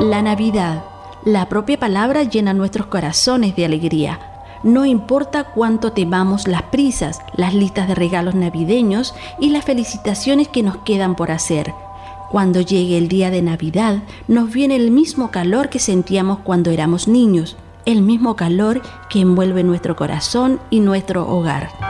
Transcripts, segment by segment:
La Navidad. La propia palabra llena nuestros corazones de alegría. No importa cuánto temamos las prisas, las listas de regalos navideños y las felicitaciones que nos quedan por hacer. Cuando llegue el día de Navidad, nos viene el mismo calor que sentíamos cuando éramos niños, el mismo calor que envuelve nuestro corazón y nuestro hogar.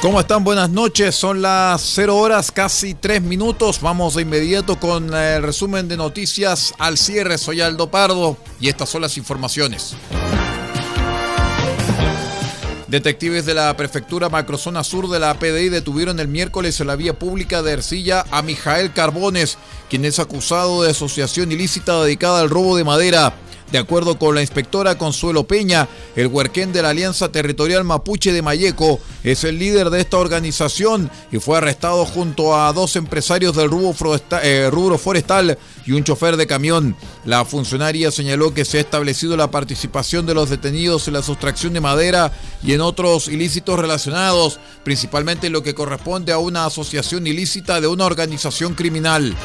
¿Cómo están? Buenas noches. Son las 0 horas, casi 3 minutos. Vamos de inmediato con el resumen de noticias al cierre. Soy Aldo Pardo y estas son las informaciones. Detectives de la prefectura macrozona sur de la PDI detuvieron el miércoles en la vía pública de Ercilla a Mijael Carbones, quien es acusado de asociación ilícita dedicada al robo de madera. De acuerdo con la inspectora Consuelo Peña, el huerquén de la Alianza Territorial Mapuche de Mayeco es el líder de esta organización y fue arrestado junto a dos empresarios del eh, rubro forestal, y un chofer de camión. La funcionaria señaló que se ha establecido la participación de los detenidos en la sustracción de madera y en otros ilícitos relacionados, principalmente en lo que corresponde a una asociación ilícita de una organización criminal.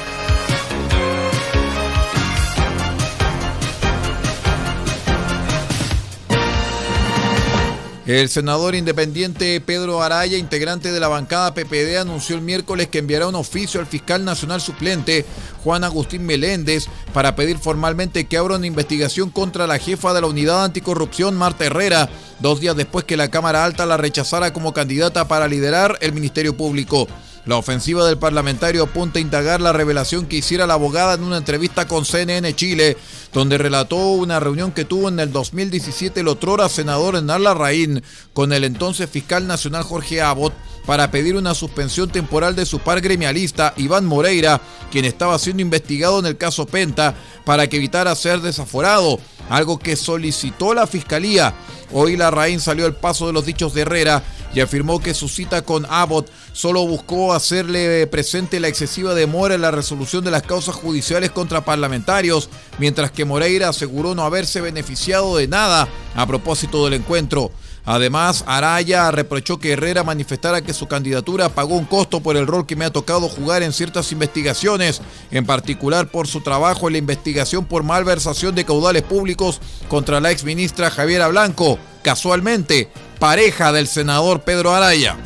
El senador independiente Pedro Araya, integrante de la bancada PPD, anunció el miércoles que enviará un oficio al fiscal nacional suplente, Juan Agustín Meléndez, para pedir formalmente que abra una investigación contra la jefa de la unidad anticorrupción, Marta Herrera, dos días después que la Cámara Alta la rechazara como candidata para liderar el Ministerio Público. La ofensiva del parlamentario apunta a indagar la revelación que hiciera la abogada en una entrevista con CNN Chile, donde relató una reunión que tuvo en el 2017 el otrora senador Enar Larraín con el entonces fiscal nacional Jorge Abbott para pedir una suspensión temporal de su par gremialista Iván Moreira, quien estaba siendo investigado en el caso Penta, para que evitara ser desaforado, algo que solicitó la fiscalía. Hoy Larraín salió al paso de los dichos de Herrera y afirmó que su cita con Abbott solo buscó hacerle presente la excesiva demora en la resolución de las causas judiciales contra parlamentarios, mientras que Moreira aseguró no haberse beneficiado de nada a propósito del encuentro. Además, Araya reprochó que Herrera manifestara que su candidatura pagó un costo por el rol que me ha tocado jugar en ciertas investigaciones, en particular por su trabajo en la investigación por malversación de caudales públicos contra la exministra Javiera Blanco, casualmente pareja del senador Pedro Araya.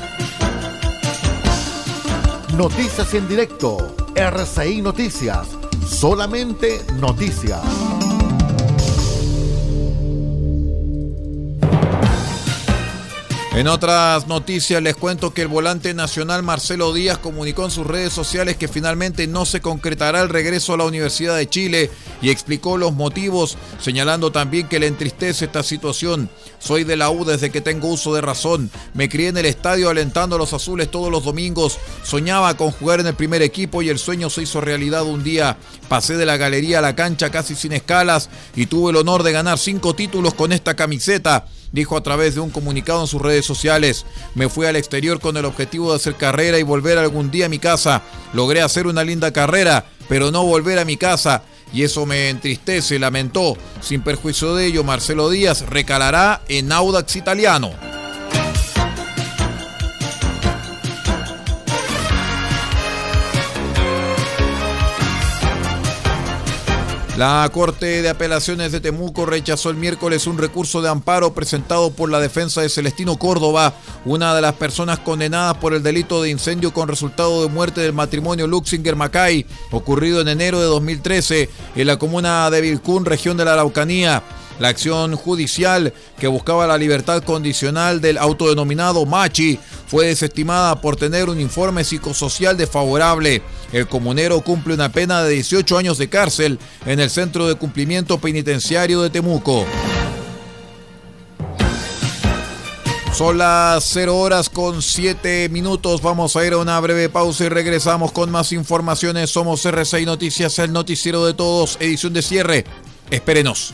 Noticias en directo. RCI Noticias. Solamente noticias. En otras noticias les cuento que el volante nacional Marcelo Díaz comunicó en sus redes sociales que finalmente no se concretará el regreso a la Universidad de Chile y explicó los motivos, señalando también que le entristece esta situación. Soy de la U desde que tengo uso de razón. Me crié en el estadio alentando a los azules todos los domingos. Soñaba con jugar en el primer equipo y el sueño se hizo realidad un día. Pasé de la galería a la cancha casi sin escalas y tuve el honor de ganar cinco títulos con esta camiseta dijo a través de un comunicado en sus redes sociales. Me fui al exterior con el objetivo de hacer carrera y volver algún día a mi casa. Logré hacer una linda carrera, pero no volver a mi casa. Y eso me entristece, lamentó. Sin perjuicio de ello, Marcelo Díaz recalará en Audax Italiano. La Corte de Apelaciones de Temuco rechazó el miércoles un recurso de amparo presentado por la defensa de Celestino Córdoba, una de las personas condenadas por el delito de incendio con resultado de muerte del matrimonio Luxinger Macay, ocurrido en enero de 2013 en la comuna de Vilcún, región de la Araucanía. La acción judicial que buscaba la libertad condicional del autodenominado Machi fue desestimada por tener un informe psicosocial desfavorable. El comunero cumple una pena de 18 años de cárcel en el Centro de Cumplimiento Penitenciario de Temuco. Son las 0 horas con 7 minutos. Vamos a ir a una breve pausa y regresamos con más informaciones. Somos RCI Noticias, el noticiero de todos, edición de cierre. Espérenos.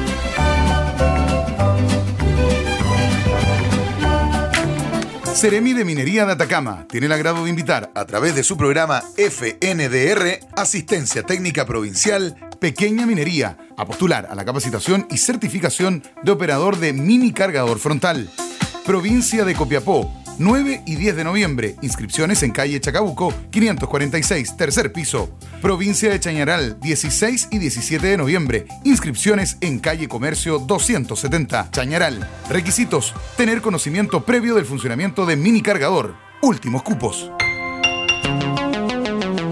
Seremi de Minería de Atacama tiene el agrado de invitar a través de su programa FNDR, Asistencia Técnica Provincial, Pequeña Minería, a postular a la capacitación y certificación de operador de mini cargador frontal. Provincia de Copiapó, 9 y 10 de noviembre. Inscripciones en calle Chacabuco, 546, tercer piso. Provincia de Chañaral, 16 y 17 de noviembre. Inscripciones en calle Comercio 270, Chañaral. Requisitos: tener conocimiento previo del funcionamiento de mini cargador. Últimos cupos.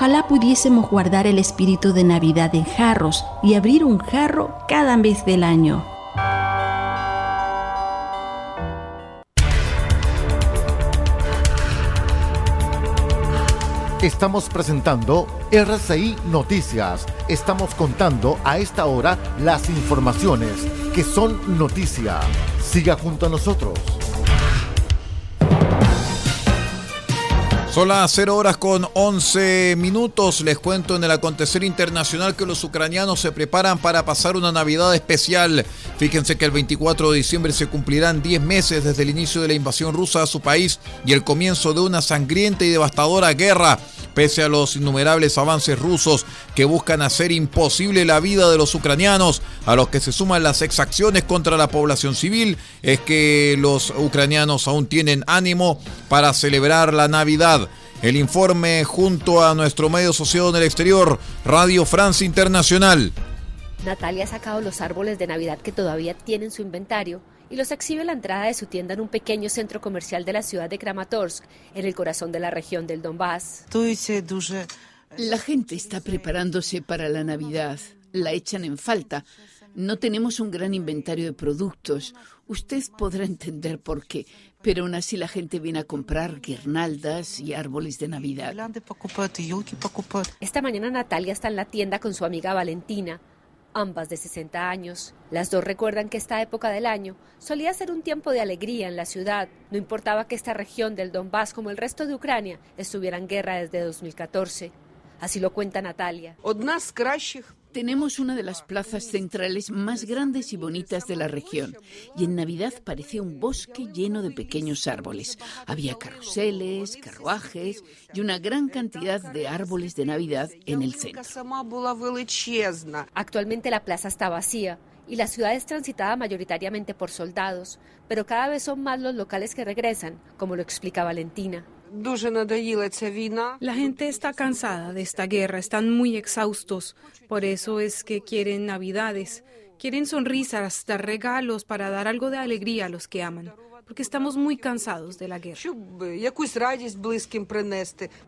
Ojalá pudiésemos guardar el espíritu de Navidad en jarros y abrir un jarro cada mes del año. Estamos presentando RCI Noticias. Estamos contando a esta hora las informaciones que son noticia. Siga junto a nosotros. Son las 0 horas con 11 minutos. Les cuento en el acontecer internacional que los ucranianos se preparan para pasar una Navidad especial. Fíjense que el 24 de diciembre se cumplirán 10 meses desde el inicio de la invasión rusa a su país y el comienzo de una sangrienta y devastadora guerra. Pese a los innumerables avances rusos que buscan hacer imposible la vida de los ucranianos, a los que se suman las exacciones contra la población civil, es que los ucranianos aún tienen ánimo para celebrar la Navidad. El informe junto a nuestro medio asociado en el exterior, Radio Francia Internacional. Natalia ha sacado los árboles de Navidad que todavía tienen su inventario y los exhibe a la entrada de su tienda en un pequeño centro comercial de la ciudad de Kramatorsk, en el corazón de la región del Donbass. La gente está preparándose para la Navidad. La echan en falta. No tenemos un gran inventario de productos. Usted podrá entender por qué, pero aún así la gente viene a comprar guirnaldas y árboles de Navidad. Esta mañana Natalia está en la tienda con su amiga Valentina ambas de 60 años. Las dos recuerdan que esta época del año solía ser un tiempo de alegría en la ciudad. No importaba que esta región del Donbass, como el resto de Ucrania, estuviera en guerra desde 2014. Así lo cuenta Natalia. Tenemos una de las plazas centrales más grandes y bonitas de la región y en Navidad parecía un bosque lleno de pequeños árboles. Había carruseles, carruajes y una gran cantidad de árboles de Navidad en el centro. Actualmente la plaza está vacía y la ciudad es transitada mayoritariamente por soldados, pero cada vez son más los locales que regresan, como lo explica Valentina. La gente está cansada de esta guerra, están muy exhaustos. Por eso es que quieren navidades, quieren sonrisas, dar regalos para dar algo de alegría a los que aman. Porque estamos muy cansados de la guerra.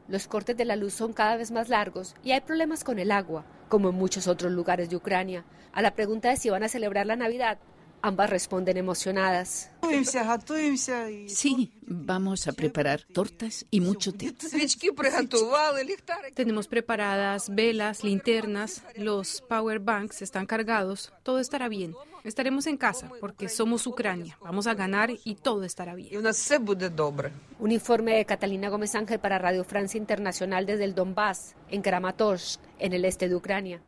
Los cortes de la luz son cada vez más largos y hay problemas con el agua, como en muchos otros lugares de Ucrania. A la pregunta de si van a celebrar la Navidad, Ambas responden emocionadas. Sí, vamos a preparar tortas y mucho té. Tenemos preparadas velas, linternas, los power banks están cargados, todo estará bien. Estaremos en casa porque somos Ucrania. Vamos a ganar y todo estará bien. Un informe de Catalina Gómez Ángel para Radio Francia Internacional desde el Donbass, en Kramatorsk, en el este de Ucrania.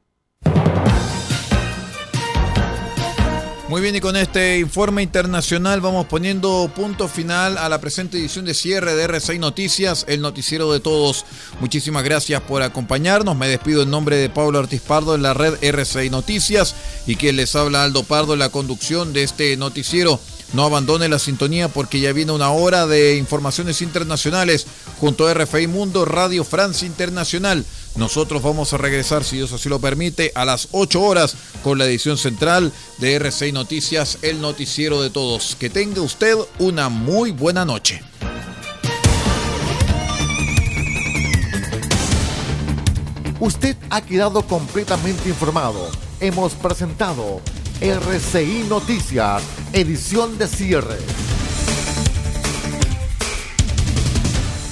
Muy bien, y con este informe internacional vamos poniendo punto final a la presente edición de cierre de R6 Noticias, el noticiero de todos. Muchísimas gracias por acompañarnos. Me despido en nombre de Pablo Ortiz Pardo en la red R6 Noticias y quien les habla Aldo Pardo en la conducción de este noticiero. No abandone la sintonía porque ya viene una hora de informaciones internacionales junto a RFI Mundo Radio Francia Internacional. Nosotros vamos a regresar, si Dios así lo permite, a las 8 horas con la edición central de R6 Noticias, el noticiero de todos. Que tenga usted una muy buena noche. Usted ha quedado completamente informado. Hemos presentado RCI Noticias, edición de cierre.